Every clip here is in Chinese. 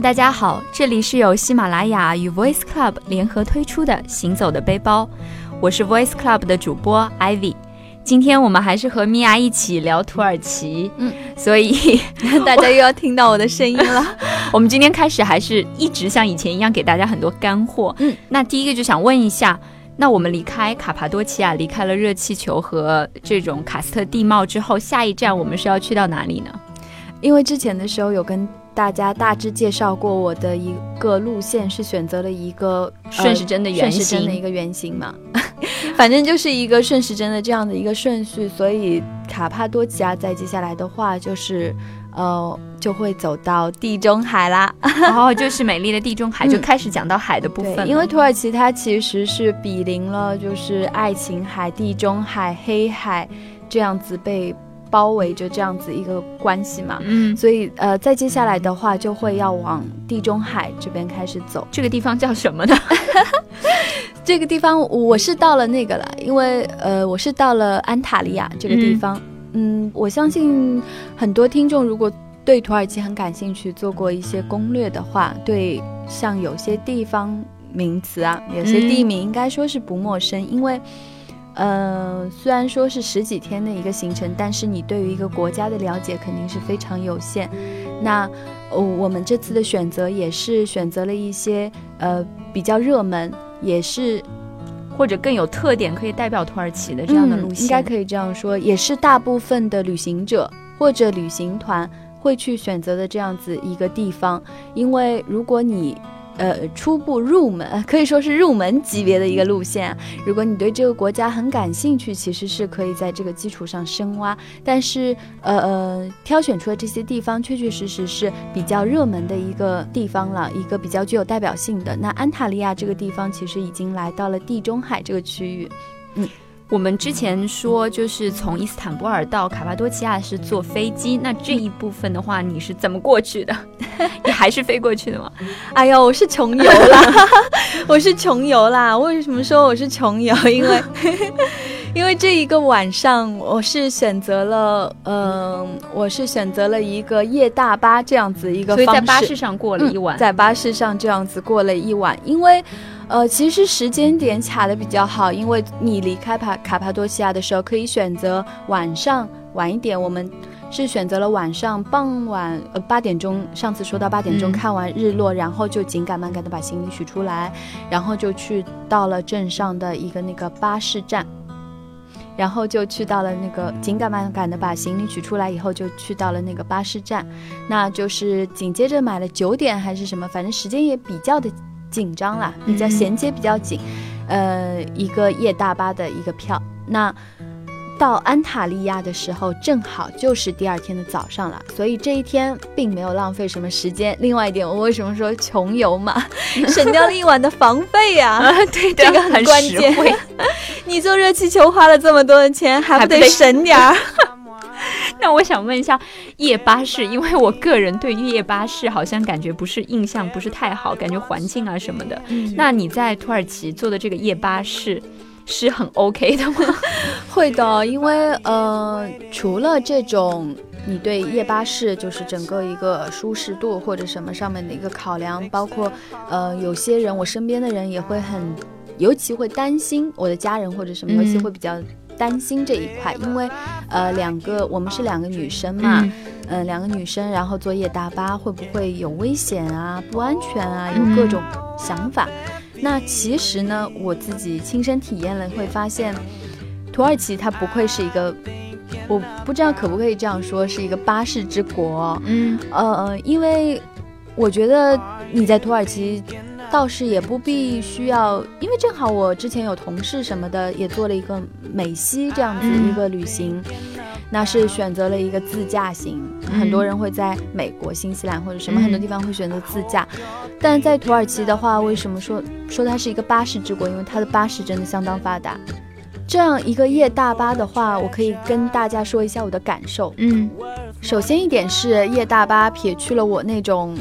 Hello，大家好，这里是由喜马拉雅与 Voice Club 联合推出的《行走的背包》，我是 Voice Club 的主播 Ivy。今天我们还是和米娅一起聊土耳其，嗯，所以 大家又要听到我的声音了。我们今天开始还是一直像以前一样给大家很多干货，嗯，那第一个就想问一下，那我们离开卡帕多奇亚，离开了热气球和这种喀斯特地貌之后，下一站我们是要去到哪里呢？因为之前的时候有跟大家大致介绍过我的一个路线，是选择了一个顺时针的圆形，顺时针的一个圆形嘛。反正就是一个顺时针的这样的一个顺序，所以卡帕多奇亚在接下来的话就是，呃，就会走到地中海啦，然 后就是美丽的地中海，就开始讲到海的部分。因为土耳其它其实是比邻了，就是爱琴海、地中海、黑海这样子被。包围着这样子一个关系嘛，嗯，所以呃，再接下来的话就会要往地中海这边开始走。这个地方叫什么呢？这个地方我是到了那个了，因为呃，我是到了安塔利亚这个地方。嗯，我相信很多听众如果对土耳其很感兴趣，做过一些攻略的话，对像有些地方名词啊，有些地名应该说是不陌生，因为。呃，虽然说是十几天的一个行程，但是你对于一个国家的了解肯定是非常有限。那哦，我们这次的选择也是选择了一些呃比较热门，也是或者更有特点，可以代表土耳其的这样的路线，应该可以这样说，也是大部分的旅行者或者旅行团会去选择的这样子一个地方。因为如果你呃，初步入门可以说是入门级别的一个路线。如果你对这个国家很感兴趣，其实是可以在这个基础上深挖。但是，呃呃，挑选出的这些地方，确确实实是比较热门的一个地方了，一个比较具有代表性的。那安塔利亚这个地方，其实已经来到了地中海这个区域，嗯。我们之前说，就是从伊斯坦布尔到卡帕多奇亚是坐飞机，那这一部分的话，你是怎么过去的？你还是飞过去的吗？哎呦，我是穷游啦，我是穷游啦。为什么说我是穷游？因为，因为这一个晚上，我是选择了，嗯，我是选择了一个夜大巴这样子一个，所以在巴士上过了一晚，在巴士上这样子过了一晚，因为。呃，其实时间点卡的比较好，因为你离开帕卡帕多西亚的时候可以选择晚上晚一点。我们是选择了晚上傍晚呃八点钟，上次说到八点钟看完日落，然后就紧赶慢赶的把行李取出来，然后就去到了镇上的一个那个巴士站，然后就去到了那个紧赶慢赶的把行李取出来以后就去到了那个巴士站，那就是紧接着买了九点还是什么，反正时间也比较的。紧张啦，比较衔接比较紧，呃，一个夜大巴的一个票。那到安塔利亚的时候，正好就是第二天的早上了，所以这一天并没有浪费什么时间。另外一点，我为什么说穷游嘛，省掉了一晚的房费呀？对，这个很关键。你坐热气球花了这么多的钱，还不得省点儿？那我想问一下，夜巴士，因为我个人对夜巴士好像感觉不是印象不是太好，感觉环境啊什么的。那你在土耳其坐的这个夜巴士是很 OK 的吗？会的，因为呃，除了这种你对夜巴士就是整个一个舒适度或者什么上面的一个考量，包括呃，有些人我身边的人也会很，尤其会担心我的家人或者什么，尤其会比较。担心这一块，因为，呃，两个我们是两个女生嘛，嗯，两个女生，然后坐夜大巴会不会有危险啊？不安全啊？有各种想法。那其实呢，我自己亲身体验了，会发现，土耳其它不愧是一个，我不知道可不可以这样说，是一个巴士之国。嗯，呃，因为我觉得你在土耳其。倒是也不必需要，因为正好我之前有同事什么的也做了一个美西这样子一个旅行，那是选择了一个自驾行。很多人会在美国、新西兰或者什么很多地方会选择自驾，但在土耳其的话，为什么说说它是一个巴士之国？因为它的巴士真的相当发达。这样一个夜大巴的话，我可以跟大家说一下我的感受。嗯，首先一点是夜大巴撇去了我那种。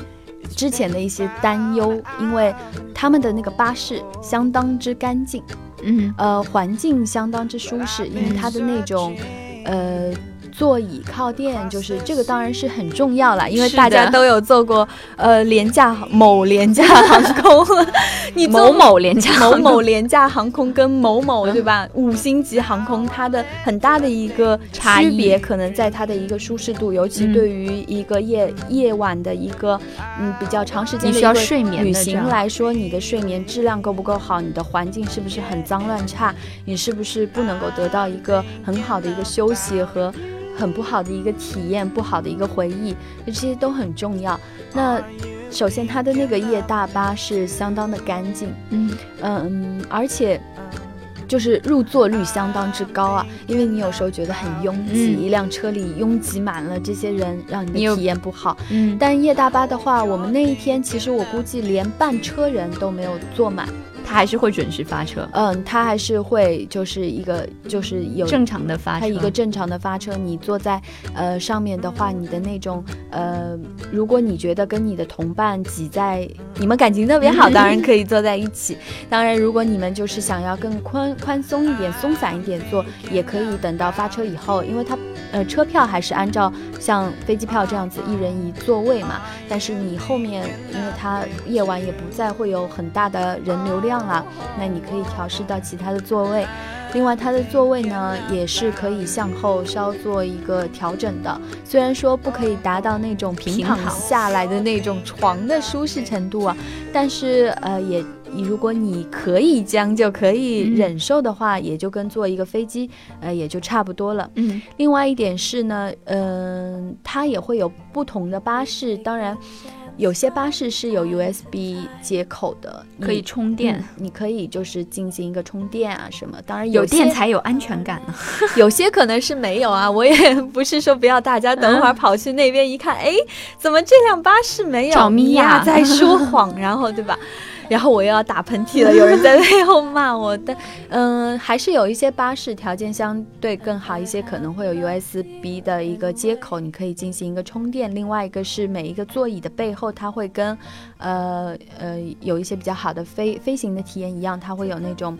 之前的一些担忧，因为他们的那个巴士相当之干净，嗯，呃，环境相当之舒适，因为它的那种，呃，座椅靠垫，就是这个当然是很重要了，因为大家都有坐过呃廉价某廉价 航空，你某某廉价某某廉价航空跟某某对吧五星级航空，它的很大的一个区别可能在它的一个舒适度，尤其对于一个夜夜晚的一个嗯比较长时间的需要睡眠旅行来说，你的睡眠质量够不够好？你的环境是不是很脏乱差？你是不是不能够得到一个很好的一个休息和？很不好的一个体验，不好的一个回忆，这些都很重要。那首先，它的那个夜大巴是相当的干净，嗯嗯，而且就是入座率相当之高啊。因为你有时候觉得很拥挤，一辆车里拥挤满了这些人，让你的体验不好。嗯，但夜大巴的话，我们那一天其实我估计连半车人都没有坐满。它还是会准时发车，嗯，它还是会就是一个就是有正常的发车，它一个正常的发车。你坐在呃上面的话，你的那种呃，如果你觉得跟你的同伴挤在，你们感情特别好，当然可以坐在一起。当然，如果你们就是想要更宽宽松一点、松散一点坐，也可以等到发车以后，因为它呃车票还是按照像飞机票这样子一人一座位嘛。但是你后面，因为它夜晚也不再会有很大的人流量。啊，那你可以调试到其他的座位，另外它的座位呢也是可以向后稍做一个调整的。虽然说不可以达到那种平躺下来的那种床的舒适程度啊，但是呃也，如果你可以将就可以忍受的话，也就跟坐一个飞机呃也就差不多了。嗯，另外一点是呢，嗯，它也会有不同的巴士，当然。有些巴士是有 USB 接口的，可以充电。你可以就是进行一个充电啊什么。当然有电才有安全感呢。有些可能是没有啊，我也不是说不要大家等会儿跑去那边一看，哎，怎么这辆巴士没有？找米娅，在说谎，然后对吧？然后我又要打喷嚏了，有人在背后骂我。但 嗯，还是有一些巴士条件相对更好一些，可能会有 USB 的一个接口，你可以进行一个充电。另外一个是每一个座椅的背后，它会跟呃呃有一些比较好的飞飞行的体验一样，它会有那种。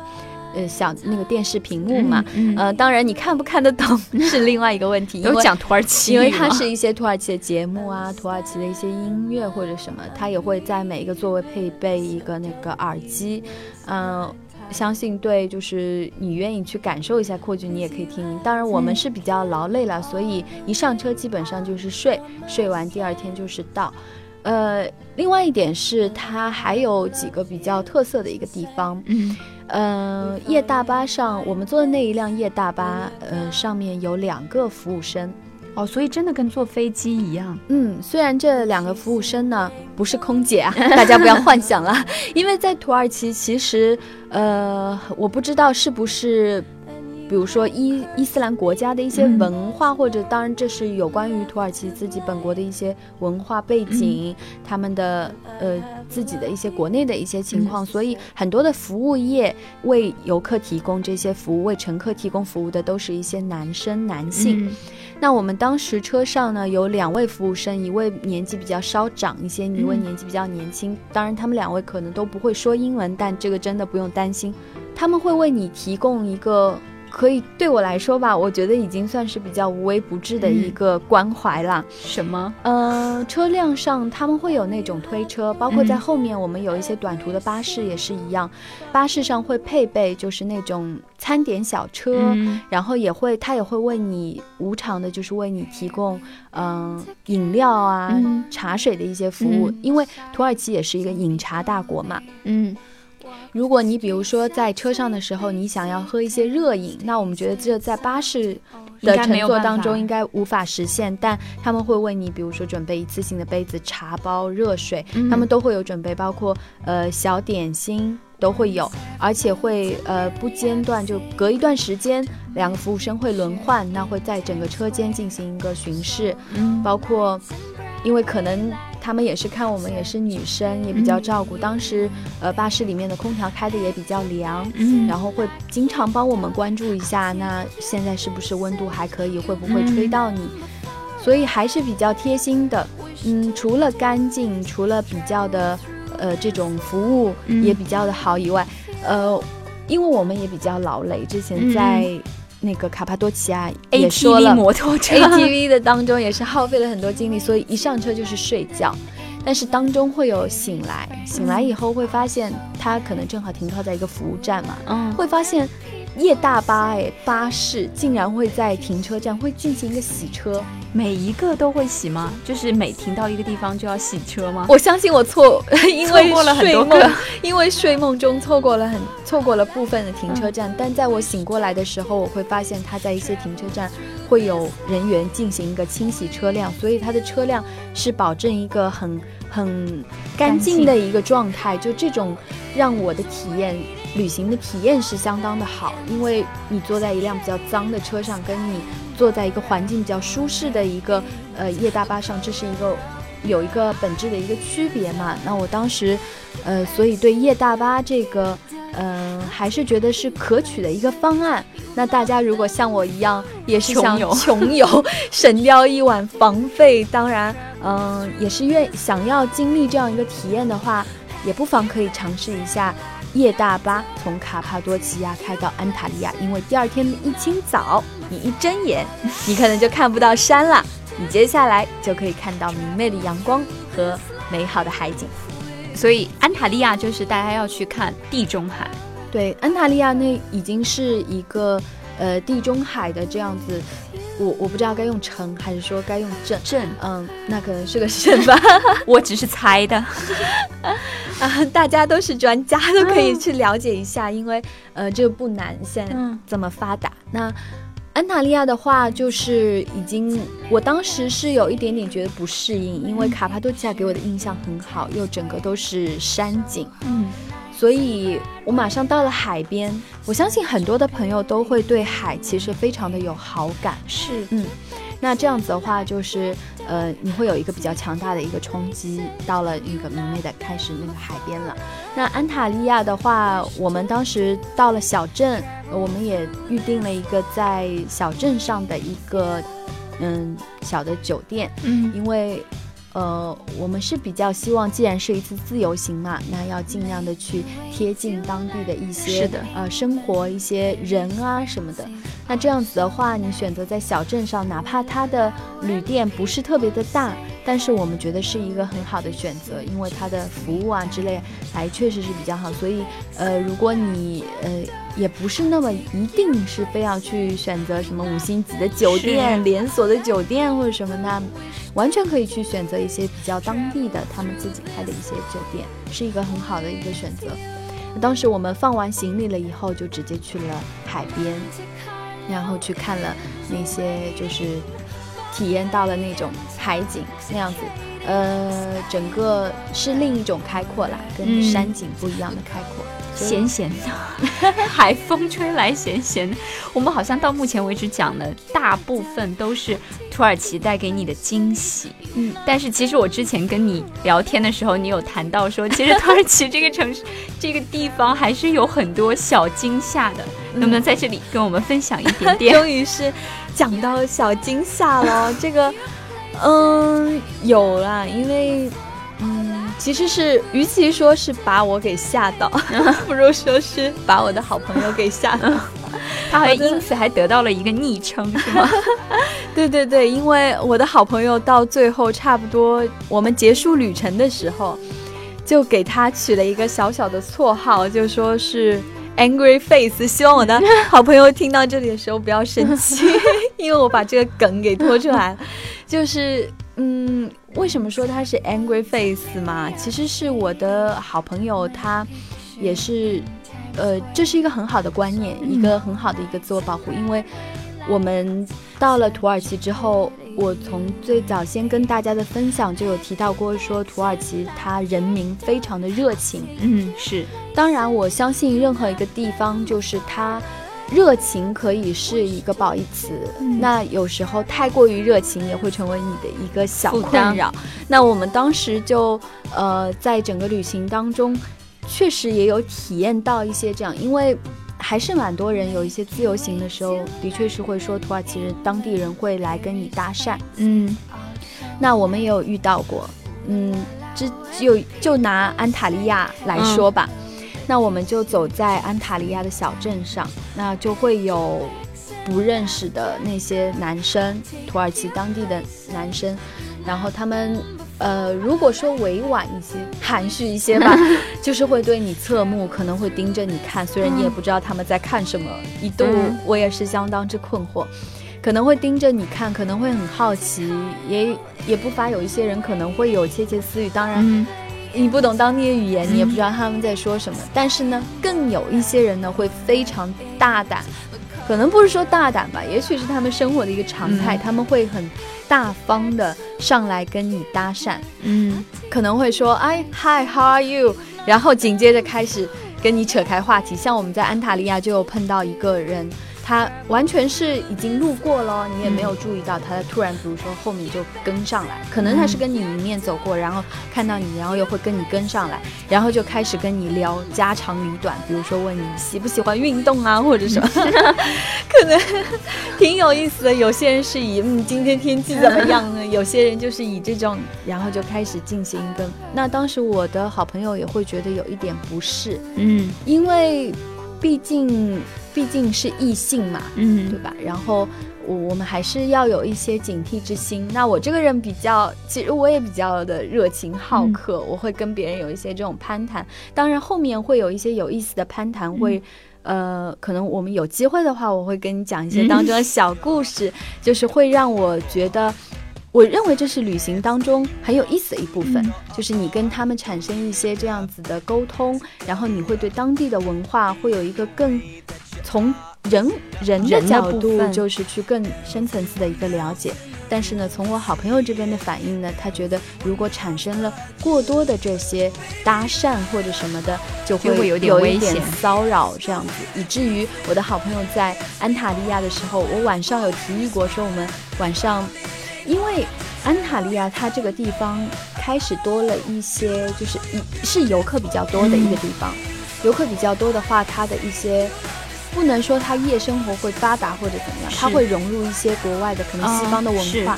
呃，小那个电视屏幕嘛，呃，当然你看不看得懂 是另外一个问题。有讲土耳其，因为它是一些土耳其的节目啊，土耳其的一些音乐或者什么，它也会在每一个座位配备一个那个耳机。嗯，相信对，就是你愿意去感受一下扩剧，你也可以听。当然我们是比较劳累了，所以一上车基本上就是睡，睡完第二天就是到。呃，另外一点是它还有几个比较特色的一个地方。嗯。嗯，夜大巴上，我们坐的那一辆夜大巴，呃，上面有两个服务生，哦，所以真的跟坐飞机一样。嗯，虽然这两个服务生呢不是空姐啊，大家不要幻想了，因为在土耳其，其实，呃，我不知道是不是。比如说伊伊斯兰国家的一些文化，或者当然这是有关于土耳其自己本国的一些文化背景，他们的呃自己的一些国内的一些情况，所以很多的服务业为游客提供这些服务，为乘客提供服务的都是一些男生男性。那我们当时车上呢有两位服务生，一位年纪比较稍长一些，一位年纪比较年轻。当然他们两位可能都不会说英文，但这个真的不用担心，他们会为你提供一个。可以对我来说吧，我觉得已经算是比较无微不至的一个关怀了。什么？呃，车辆上他们会有那种推车，包括在后面我们有一些短途的巴士也是一样，巴士上会配备就是那种餐点小车，然后也会他也会为你无偿的，就是为你提供嗯饮料啊、茶水的一些服务，因为土耳其也是一个饮茶大国嘛。嗯。如果你比如说在车上的时候，你想要喝一些热饮，那我们觉得这在巴士的乘坐当中应该无法实现。但他们会为你，比如说准备一次性的杯子、茶包、热水，他们都会有准备，包括呃小点心都会有，而且会呃不间断，就隔一段时间，两个服务生会轮换，那会在整个车间进行一个巡视，嗯包括因为可能。他们也是看我们也是女生，也比较照顾。当时，呃，巴士里面的空调开的也比较凉，嗯，然后会经常帮我们关注一下，那现在是不是温度还可以，会不会吹到你？所以还是比较贴心的。嗯，除了干净，除了比较的，呃，这种服务也比较的好以外，呃，因为我们也比较劳累，之前在。那个卡帕多奇亚也说了摩托车，ATV 的当中也是耗费了很多精力，所以一上车就是睡觉。但是当中会有醒来，醒来以后会发现他可能正好停靠在一个服务站嘛，嗯，会发现夜大巴哎巴士竟然会在停车站会进行一个洗车。每一个都会洗吗？就是每停到一个地方就要洗车吗？我相信我错，因为睡梦，因为睡梦中错过了很错过了部分的停车站。但在我醒过来的时候，我会发现它在一些停车站会有人员进行一个清洗车辆，所以它的车辆是保证一个很很干净的一个状态。就这种让我的体验，旅行的体验是相当的好，因为你坐在一辆比较脏的车上，跟你。坐在一个环境比较舒适的一个呃夜大巴上，这是一个有一个本质的一个区别嘛？那我当时，呃，所以对夜大巴这个，嗯，还是觉得是可取的一个方案。那大家如果像我一样，也是想穷游，省掉 一晚房费，当然，嗯，也是愿想要经历这样一个体验的话，也不妨可以尝试一下。夜大巴从卡帕多奇亚开到安塔利亚，因为第二天一清早，你一睁眼，你可能就看不到山了，你接下来就可以看到明媚的阳光和美好的海景。所以安塔利亚就是大家要去看地中海。对，安塔利亚那已经是一个呃地中海的这样子。我我不知道该用城还是说该用镇镇，嗯，那可能是个省吧，我只是猜的，啊，大家都是专家，都可以去了解一下，因为呃这个不难，现在这么发达。那安塔利亚的话，就是已经，我当时是有一点点觉得不适应，因为卡帕多奇亚给我的印象很好，又整个都是山景，嗯。所以我马上到了海边，我相信很多的朋友都会对海其实非常的有好感。是，嗯，那这样子的话，就是呃，你会有一个比较强大的一个冲击。到了那个明媚的开始那个海边了。那安塔利亚的话，我们当时到了小镇，我们也预定了一个在小镇上的一个嗯小的酒店。嗯，因为。呃，我们是比较希望，既然是一次自由行嘛，那要尽量的去贴近当地的一些是的呃生活一些人啊什么的。那这样子的话，你选择在小镇上，哪怕它的旅店不是特别的大，但是我们觉得是一个很好的选择，因为它的服务啊之类还确实是比较好。所以，呃，如果你呃也不是那么一定是非要去选择什么五星级的酒店、连锁的酒店或者什么，那完全可以去选择一些比较当地的他们自己开的一些酒店，是一个很好的一个选择。当时我们放完行李了以后，就直接去了海边。然后去看了那些，就是体验到了那种海景那样子，呃，整个是另一种开阔啦，跟山景不一样的开阔。咸咸的，海风吹来咸咸的。我们好像到目前为止讲的大部分都是土耳其带给你的惊喜。嗯，但是其实我之前跟你聊天的时候，你有谈到说，其实土耳其这个城市、这个地方还是有很多小惊吓的。能不能在这里跟我们分享一点点？终于是讲到小惊吓了，这个，嗯，有啦，因为。嗯其实是，与其说是把我给吓到，不如说是把我的好朋友给吓到。他还因此还得到了一个昵称，是吗？对对对，因为我的好朋友到最后差不多我们结束旅程的时候，就给他取了一个小小的绰号，就说是 Angry Face。希望我的 好朋友听到这里的时候不要生气，因为我把这个梗给拖出来了，就是。嗯，为什么说他是 angry face 嘛？其实是我的好朋友，他也是，呃，这是一个很好的观念，一个很好的一个自我保护。因为我们到了土耳其之后，我从最早先跟大家的分享就有提到过，说土耳其它人民非常的热情。嗯，是。当然，我相信任何一个地方，就是它。热情可以是一个褒义词，那有时候太过于热情也会成为你的一个小困扰。那我们当时就呃，在整个旅行当中，确实也有体验到一些这样，因为还是蛮多人有一些自由行的时候，的确是会说土耳其人当地人会来跟你搭讪。嗯，那我们也有遇到过。嗯，这就就拿安塔利亚来说吧。那我们就走在安塔利亚的小镇上，那就会有不认识的那些男生，土耳其当地的男生，然后他们。呃，如果说委婉一些、含蓄一些吧，就是会对你侧目，可能会盯着你看。虽然你也不知道他们在看什么，一度我也是相当之困惑，可能会盯着你看，可能会很好奇，也也不乏有一些人可能会有窃窃私语。当然，你不懂当地的语言，你也不知道他们在说什么。但是呢，更有一些人呢会非常大胆，可能不是说大胆吧，也许是他们生活的一个常态，他们会很。大方的上来跟你搭讪，嗯，可能会说，哎，Hi，How are you？然后紧接着开始跟你扯开话题。像我们在安塔利亚就有碰到一个人。他完全是已经路过了，你也没有注意到他突然，比如说后面就跟上来，可能他是跟你迎面走过，然后看到你，然后又会跟你跟上来，然后就开始跟你聊家长里短，比如说问你喜不喜欢运动啊，或者什么，可能挺有意思的。有些人是以嗯今天天气怎么样呢？有些人就是以这种，然后就开始进行一个。那当时我的好朋友也会觉得有一点不适，嗯，因为毕竟。毕竟是异性嘛，嗯，对吧？然后我我们还是要有一些警惕之心。那我这个人比较，其实我也比较的热情好客，我会跟别人有一些这种攀谈。当然后面会有一些有意思的攀谈，会，呃，可能我们有机会的话，我会跟你讲一些当中的小故事，就是会让我觉得。我认为这是旅行当中很有意思的一部分，就是你跟他们产生一些这样子的沟通，然后你会对当地的文化会有一个更从人人的角度，就是去更深层次的一个了解。但是呢，从我好朋友这边的反应呢，他觉得如果产生了过多的这些搭讪或者什么的，就会有一点危险、骚扰这样子，以至于我的好朋友在安塔利亚的时候，我晚上有提议过说我们晚上。因为安塔利亚它这个地方开始多了一些，就是一是游客比较多的一个地方，游客比较多的话，它的一些不能说他夜生活会发达或者怎么样，他会融入一些国外的可能西方的文化，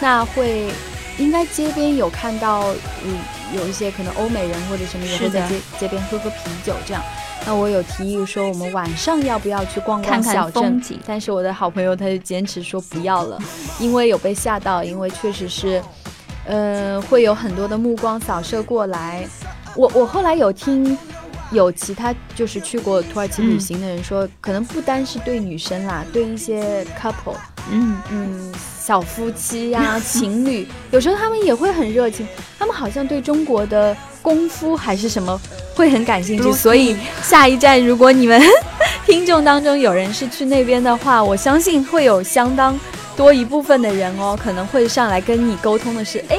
那会应该街边有看到，嗯，有一些可能欧美人或者什么也会在街街边喝喝啤酒这样。那我有提议说，我们晚上要不要去逛逛小镇？但是我的好朋友他就坚持说不要了，因为有被吓到，因为确实是，呃，会有很多的目光扫射过来。我我后来有听，有其他就是去过土耳其旅行的人说，可能不单是对女生啦，对一些 couple，嗯嗯，小夫妻呀、情侣，有时候他们也会很热情，他们好像对中国的功夫还是什么。会很感兴趣，所以下一站，如果你们 听众当中有人是去那边的话，我相信会有相当多一部分的人哦，可能会上来跟你沟通的是，哎，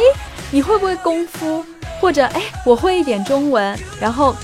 你会不会功夫？或者，哎，我会一点中文，然后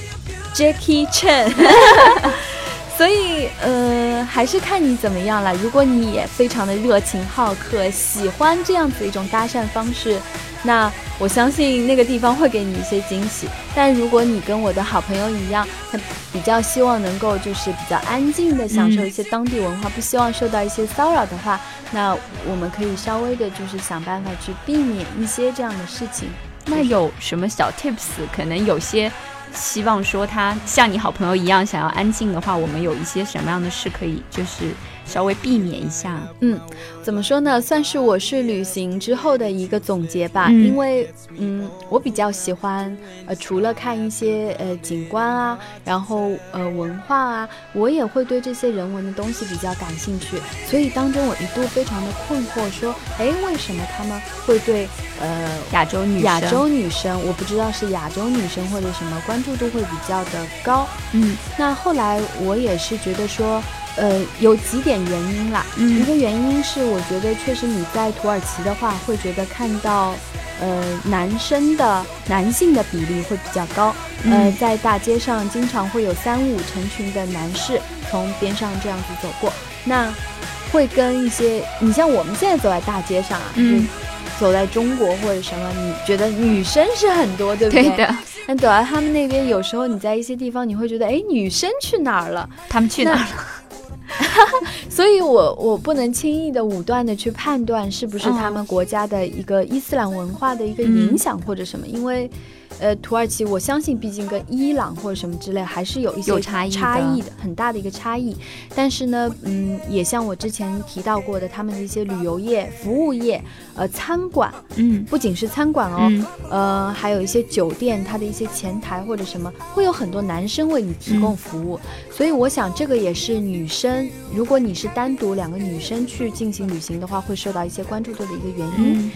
Jackie Chan。所以，呃，还是看你怎么样了。如果你也非常的热情好客，喜欢这样子一种搭讪方式。那我相信那个地方会给你一些惊喜。但如果你跟我的好朋友一样，他比较希望能够就是比较安静的享受一些当地文化，不希望受到一些骚扰的话，那我们可以稍微的就是想办法去避免一些这样的事情。那有什么小 tips？可能有些。希望说他像你好朋友一样想要安静的话，我们有一些什么样的事可以就是稍微避免一下？嗯，怎么说呢？算是我是旅行之后的一个总结吧。因为嗯，我比较喜欢呃，除了看一些呃景观啊，然后呃文化啊，我也会对这些人文的东西比较感兴趣。所以当中我一度非常的困惑，说哎，为什么他们会对呃亚洲女亚洲女生，我不知道是亚洲女生或者什么关。关注度会比较的高，嗯，那后来我也是觉得说，呃，有几点原因啦，一个原因是我觉得确实你在土耳其的话，会觉得看到，呃，男生的男性的比例会比较高，呃，在大街上经常会有三五成群的男士从边上这样子走过，那会跟一些你像我们现在走在大街上啊，嗯，走在中国或者什么，你觉得女生是很多，对不对？对的。但走到他们那边，有时候你在一些地方，你会觉得，哎，女生去哪儿了？他们去哪儿了？所以我我不能轻易的武断的去判断是不是他们国家的一个伊斯兰文化的一个影响或者什么，因为呃，土耳其我相信毕竟跟伊朗或者什么之类还是有一些差异差异的，很大的一个差异。但是呢，嗯，也像我之前提到过的，他们的一些旅游业、服务业，呃，餐馆，嗯，不仅是餐馆哦，呃，还有一些酒店，它的一些前台或者什么，会有很多男生为你提供服务。所以我想，这个也是女生，如果你是单独两个女生去进行旅行的话，会受到一些关注度的一个原因。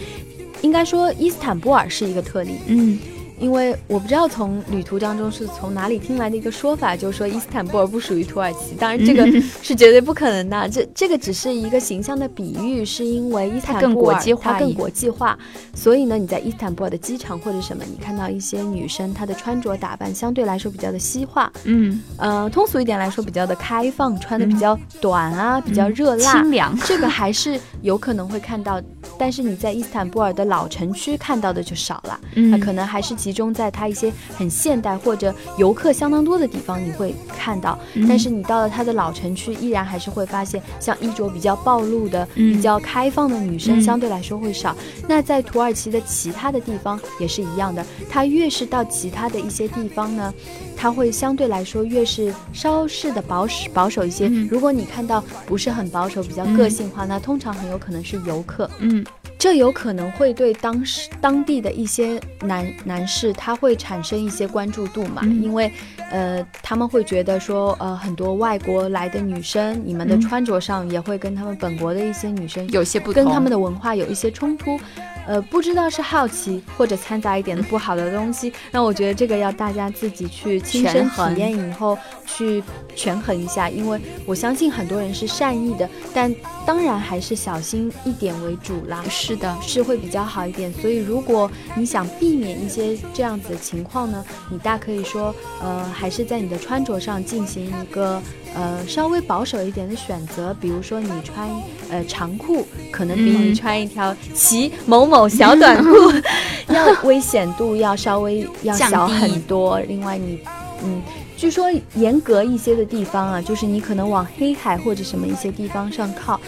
应该说，伊斯坦布尔是一个特例。嗯。因为我不知道从旅途当中是从哪里听来的一个说法，就是说伊斯坦布尔不属于土耳其。当然，这个是绝对不可能的。这这个只是一个形象的比喻，是因为伊斯坦布尔它更国际化，所以呢，你在伊斯坦布尔的机场或者什么，你看到一些女生她的穿着打扮相对来说比较的西化，嗯呃，通俗一点来说比较的开放，穿的比较短啊，比较热辣清凉，这个还是有可能会看到。但是你在伊斯坦布尔的老城区看到的就少了，那可能还是集中在它一些很现代或者游客相当多的地方，你会看到。但是你到了它的老城区，依然还是会发现，像衣着比较暴露的、比较开放的女生相对来说会少。那在土耳其的其他的地方也是一样的，它越是到其他的一些地方呢，它会相对来说越是稍事的保守保守一些。如果你看到不是很保守、比较个性化，那通常很有可能是游客。嗯。这有可能会对当时当地的一些男男士，他会产生一些关注度嘛？因为，呃，他们会觉得说，呃，很多外国来的女生，你们的穿着上也会跟他们本国的一些女生有些不同，跟他们的文化有一些冲突。呃，不知道是好奇或者掺杂一点的不好的东西，那我觉得这个要大家自己去亲身体验以后去权衡一下，因为我相信很多人是善意的，但当然还是小心一点为主啦。是的，是会比较好一点。所以如果你想避免一些这样子的情况呢，你大可以说，呃，还是在你的穿着上进行一个。呃，稍微保守一点的选择，比如说你穿呃长裤，可能比你穿一条齐某某小短裤 要危险度要稍微要小很多。另外，你嗯，据说严格一些的地方啊，就是你可能往黑海或者什么一些地方上靠，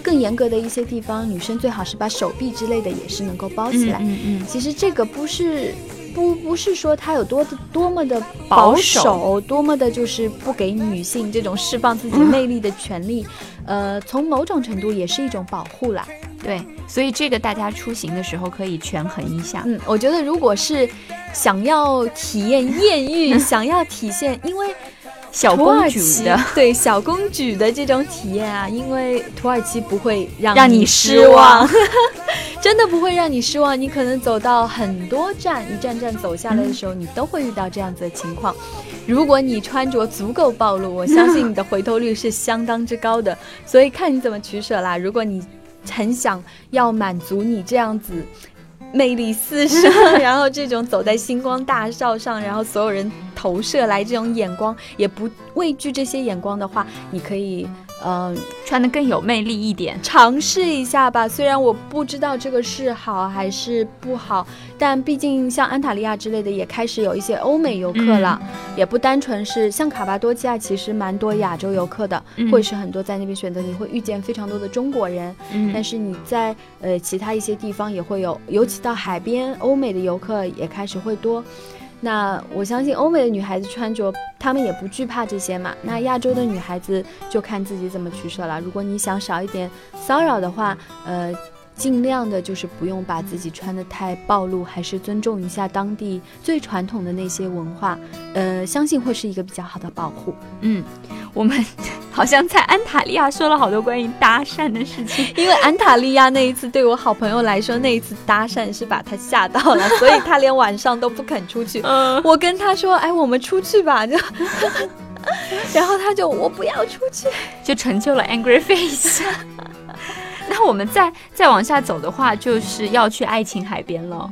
更严格的一些地方，女生最好是把手臂之类的也是能够包起来。嗯嗯，其实这个不是。不不是说它有多多么的保守，多么的就是不给女性这种释放自己魅力的权利，呃，从某种程度也是一种保护啦。对，所以这个大家出行的时候可以权衡一下。嗯，我觉得如果是想要体验艳遇，想要体现，因为。小公主的对小公主的这种体验啊，因为土耳其不会让让你失望，真的不会让你失望。你可能走到很多站，一站站走下来的时候，你都会遇到这样子的情况。如果你穿着足够暴露，我相信你的回头率是相当之高的。所以看你怎么取舍啦。如果你很想要满足你这样子。魅力四射，然后这种走在星光大道上，然后所有人投射来这种眼光，也不畏惧这些眼光的话，你可以。嗯，穿的更有魅力一点，尝试一下吧。虽然我不知道这个是好还是不好，但毕竟像安塔利亚之类的也开始有一些欧美游客了，也不单纯是像卡巴多基亚，其实蛮多亚洲游客的，会是很多在那边选择，你会遇见非常多的中国人。嗯，但是你在呃其他一些地方也会有，尤其到海边，欧美的游客也开始会多。那我相信欧美的女孩子穿着，她们也不惧怕这些嘛。那亚洲的女孩子就看自己怎么取舍了。如果你想少一点骚扰的话，呃。尽量的就是不用把自己穿的太暴露，还是尊重一下当地最传统的那些文化，呃，相信会是一个比较好的保护。嗯，我们好像在安塔利亚说了好多关于搭讪的事情，因为安塔利亚那一次对我好朋友来说，那一次搭讪是把他吓到了，所以他连晚上都不肯出去。我跟他说：“哎，我们出去吧。”就，然后他就我不要出去，就成就了 angry face。那我们再再往下走的话，就是要去爱琴海边了。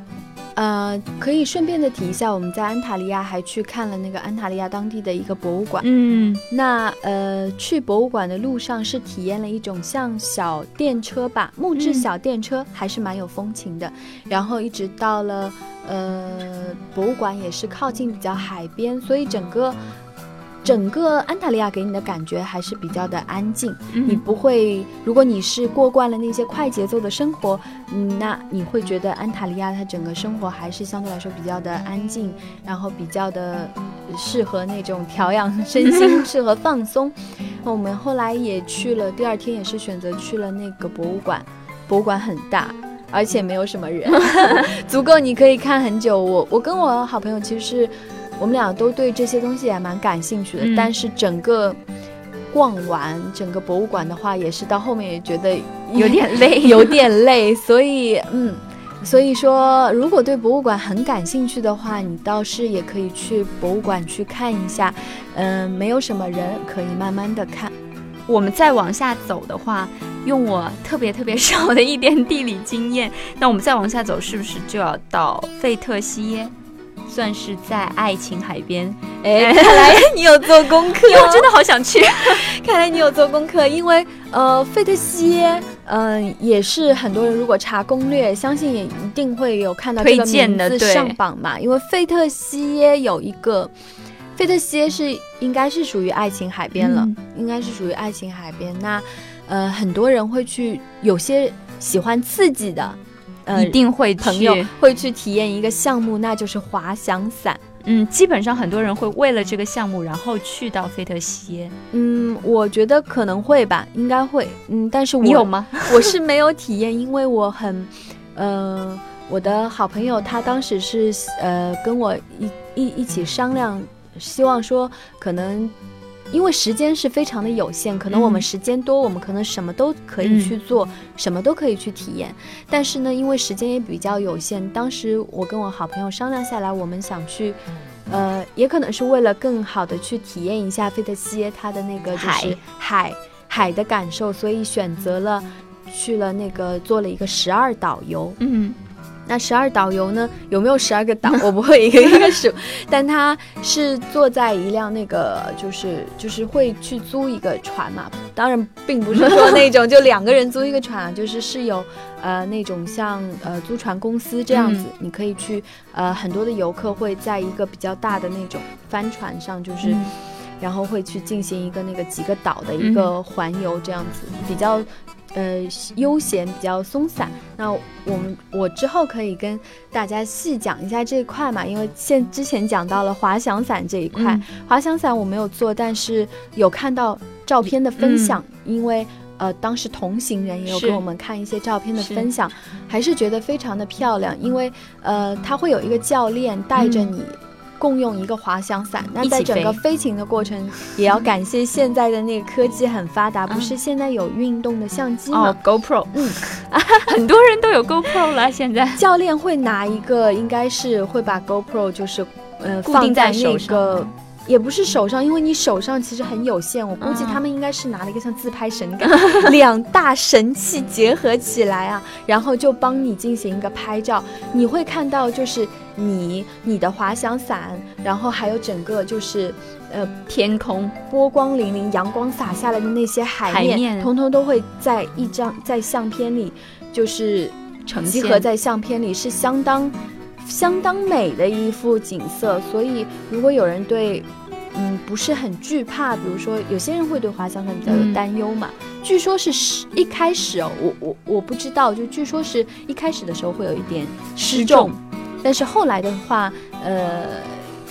呃，可以顺便的提一下，我们在安塔利亚还去看了那个安塔利亚当地的一个博物馆。嗯，那呃，去博物馆的路上是体验了一种像小电车吧，木质小电车，还是蛮有风情的。然后一直到了呃，博物馆也是靠近比较海边，所以整个。整个安塔利亚给你的感觉还是比较的安静，你不会，如果你是过惯了那些快节奏的生活，嗯，那你会觉得安塔利亚它整个生活还是相对来说比较的安静，然后比较的适合那种调养身心，适合放松。我们后来也去了，第二天也是选择去了那个博物馆，博物馆很大，而且没有什么人，足够你可以看很久。我我跟我好朋友其实是。我们俩都对这些东西也蛮感兴趣的，但是整个逛完整个博物馆的话，也是到后面也觉得有点累，有点累。所以，嗯，所以说，如果对博物馆很感兴趣的话，你倒是也可以去博物馆去看一下。嗯，没有什么人，可以慢慢的看。我们再往下走的话，用我特别特别少的一点地理经验，那我们再往下走，是不是就要到费特西耶？算是在爱情海边，哎，看来你有做功课，我真的好想去。看来你有做功课，因为呃，费特西耶，嗯，也是很多人如果查攻略，相信也一定会有看到这个名字上榜嘛。因为费特西耶有一个，费特西耶是应该是属于爱情海边了，应该是属于爱情海边。那呃，很多人会去，有些喜欢刺激的。一定会朋友会去体验一个项目，那就是滑翔伞。嗯，基本上很多人会为了这个项目，然后去到费特西耶。嗯，我觉得可能会吧，应该会。嗯，但是你有吗？我是没有体验，因为我很，呃，我的好朋友他当时是呃跟我一一一起商量，希望说可能。因为时间是非常的有限，可能我们时间多，我们可能什么都可以去做，什么都可以去体验。但是呢，因为时间也比较有限，当时我跟我好朋友商量下来，我们想去，呃，也可能是为了更好的去体验一下费特西耶它的那个就是海海的感受，所以选择了去了那个做了一个十二导游。嗯。那十二导游呢？有没有十二个岛？我不会一个一个数，但他是坐在一辆那个，就是就是会去租一个船嘛。当然，并不是说那种 就两个人租一个船啊，就是是有呃那种像呃租船公司这样子，你可以去呃很多的游客会在一个比较大的那种帆船上，就是然后会去进行一个那个几个岛的一个环游这样子，比较。呃，悠闲比较松散。那我们我之后可以跟大家细讲一下这一块嘛，因为现之前讲到了滑翔伞这一块，滑翔伞我没有做，但是有看到照片的分享，因为呃当时同行人也有给我们看一些照片的分享，还是觉得非常的漂亮，因为呃他会有一个教练带着你。共用一个滑翔伞，那在整个飞行的过程，也要感谢现在的那个科技很发达，不是现在有运动的相机吗？GoPro，嗯，很多人都有 GoPro 了。现在 教练会拿一个，应该是会把 GoPro 就是呃放在那个。也不是手上，因为你手上其实很有限。我估计他们应该是拿了一个像自拍神感，两大神器结合起来啊，然后就帮你进行一个拍照。你会看到就是你、你的滑翔伞，然后还有整个就是呃天空波光粼粼，阳光洒下来的那些海面，通通都会在一张在相片里就是集合在相片里，是相当。相当美的一幅景色，所以如果有人对，嗯，不是很惧怕，比如说有些人会对滑翔伞比较有担忧嘛。据说是失一开始哦，我我我不知道，就据说是一开始的时候会有一点失重，但是后来的话，呃，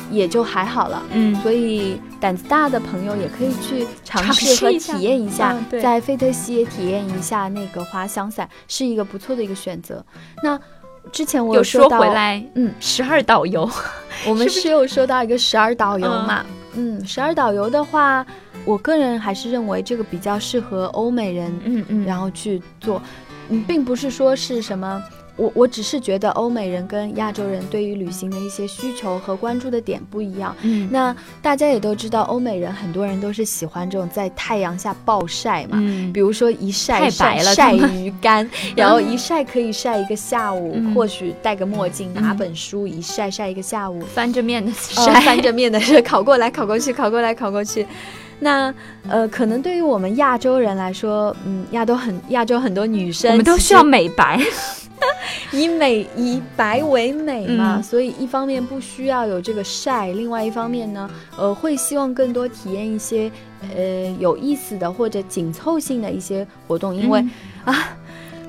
也就还好了。嗯，所以胆子大的朋友也可以去尝试和体验一下，在费特西也体验一下那个滑翔伞，是一个不错的一个选择。那。之前我有说回来，嗯，十二导游，我们是有说到一个十二导游嘛，嗯，十二导游的话，我个人还是认为这个比较适合欧美人，嗯嗯，然后去做，嗯，并不是说是什么。我我只是觉得欧美人跟亚洲人对于旅行的一些需求和关注的点不一样。嗯，那大家也都知道，欧美人很多人都是喜欢这种在太阳下暴晒嘛。嗯，比如说一晒晒晒鱼干，然后一晒可以晒一个下午，或许戴个墨镜，拿本书一晒晒一个下午，翻着面的晒，翻着面的是烤过来烤过去，烤过来烤过去。那呃，可能对于我们亚洲人来说，嗯，亚洲很亚洲很多女生，我们都需要美白。以美以白为美嘛，所以一方面不需要有这个晒，另外一方面呢，呃，会希望更多体验一些呃有意思的或者紧凑性的一些活动，因为啊。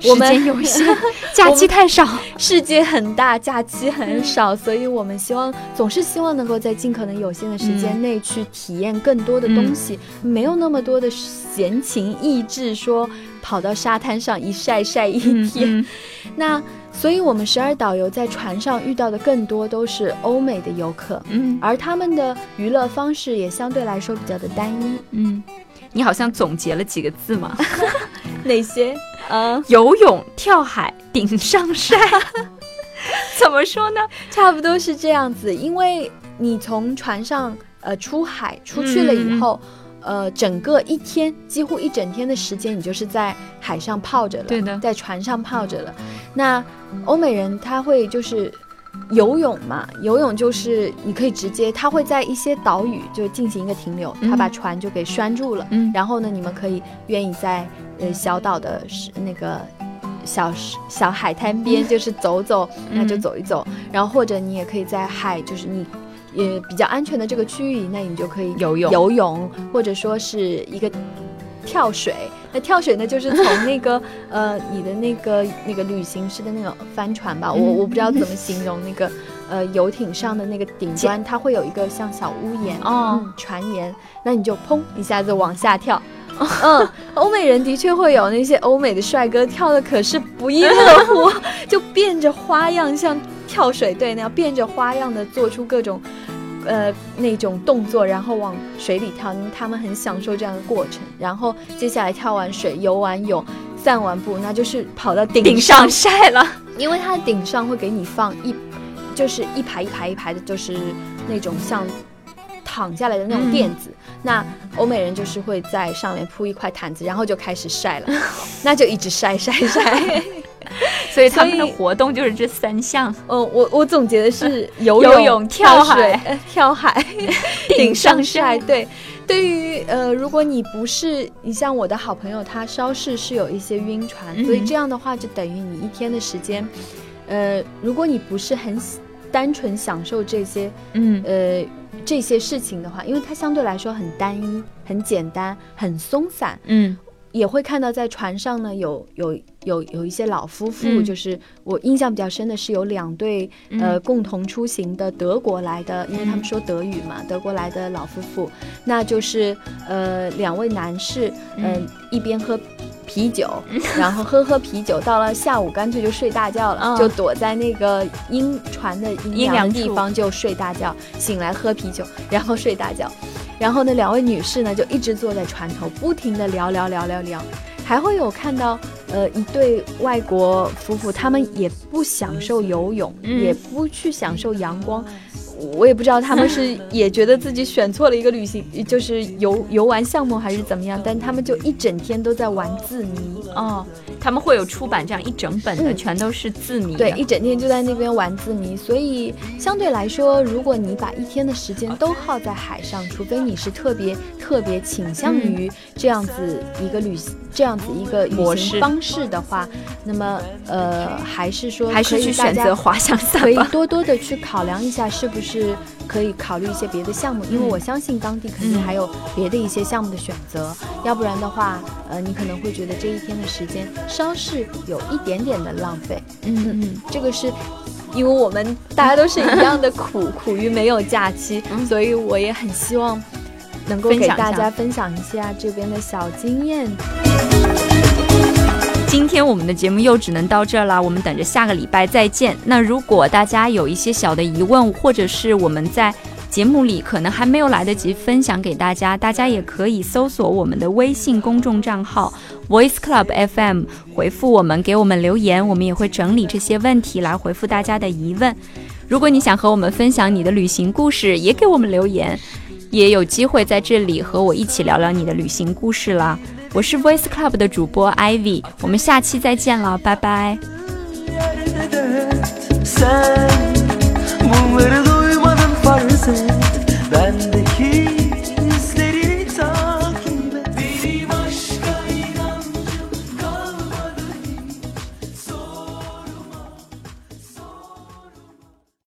时间有限，假期太少，世界很大，假期很少，所以我们希望总是希望能够在尽可能有限的时间内去体验更多的东西，没有那么多的闲情逸致，说跑到沙滩上一晒晒一天。那所以，我们十二导游在船上遇到的更多都是欧美的游客，嗯，而他们的娱乐方式也相对来说比较的单一，嗯。你好像总结了几个字嘛？哪些？呃，游泳、跳海、顶上山。怎么说呢？差不多是这样子。因为你从船上呃出海出去了以后，呃，整个一天几乎一整天的时间，你就是在海上泡着了。对的，在船上泡着了。那欧美人他会就是。游泳嘛，游泳就是你可以直接，他会在一些岛屿就进行一个停留，他把船就给拴住了。嗯，然后呢，你们可以愿意在呃小岛的那个小小海滩边就是走走，那就走一走。然后或者你也可以在海，就是你也比较安全的这个区域那，你就可以游泳。游泳，或者说是一个。跳水，那跳水呢，就是从 那个呃，你的那个那个旅行式的那种帆船吧，我我不知道怎么形容那个呃游艇上的那个顶端，它会有一个像小屋檐哦，船檐，那你就砰一下子往下跳，嗯，欧美人的确会有那些欧美的帅哥跳的可是不亦乐乎，就变着花样像跳水队那样变着花样的做出各种。呃，那种动作，然后往水里跳，因为他们很享受这样的过程。然后接下来跳完水、游完泳、散完步，那就是跑到顶上晒了。因为它的顶上会给你放一，就是一排一排一排的，就是那种像躺下来的那种垫子。那欧美人就是会在上面铺一块毯子，然后就开始晒了，那就一直晒晒晒。所以他们的活动就是这三项。嗯，我我总结的是游泳、跳海、跳海、顶上晒。对，对于呃，如果你不是你像我的好朋友，他稍事是有一些晕船，所以这样的话就等于你一天的时间，呃，如果你不是很单纯享受这些，嗯，呃，这些事情的话，因为它相对来说很单一、很简单、很松散，嗯，也会看到在船上呢有有。有有一些老夫妇，就是我印象比较深的是有两对呃共同出行的德国来的，因为他们说德语嘛，德国来的老夫妇，那就是呃两位男士，嗯。一边喝啤酒，然后喝喝啤酒，到了下午干脆就睡大觉了，就躲在那个阴船的阴凉地方就睡大觉，醒来喝啤酒，然后睡大觉，然后呢两位女士呢就一直坐在船头，不停的聊聊聊聊聊。还会有看到，呃，一对外国夫妇，他们也不享受游泳，也不去享受阳光。我也不知道他们是 也觉得自己选错了一个旅行，就是游游玩项目还是怎么样，但他们就一整天都在玩字谜哦。他们会有出版这样一整本的，全都是字谜。对，一整天就在那边玩字谜。所以相对来说，如果你把一天的时间都耗在海上，除非你是特别特别倾向于这样子一个旅行，这样子一个旅行方式的话，那么呃，还是说还是去选择滑翔伞，可以多多的去考量一下是不是。是可以考虑一些别的项目，因为我相信当地肯定还有别的一些项目的选择，要不然的话，呃，你可能会觉得这一天的时间稍是有一点点的浪费。嗯嗯，这个是因为我们大家都是一样的苦，苦于没有假期，所以我也很希望能够给大家分享一下这边的小经验。今天我们的节目又只能到这儿了，我们等着下个礼拜再见。那如果大家有一些小的疑问，或者是我们在节目里可能还没有来得及分享给大家，大家也可以搜索我们的微信公众账号 Voice Club FM，回复我们，给我们留言，我们也会整理这些问题来回复大家的疑问。如果你想和我们分享你的旅行故事，也给我们留言，也有机会在这里和我一起聊聊你的旅行故事了。我是 Voice Club 的主播 Ivy，我们下期再见了，拜拜。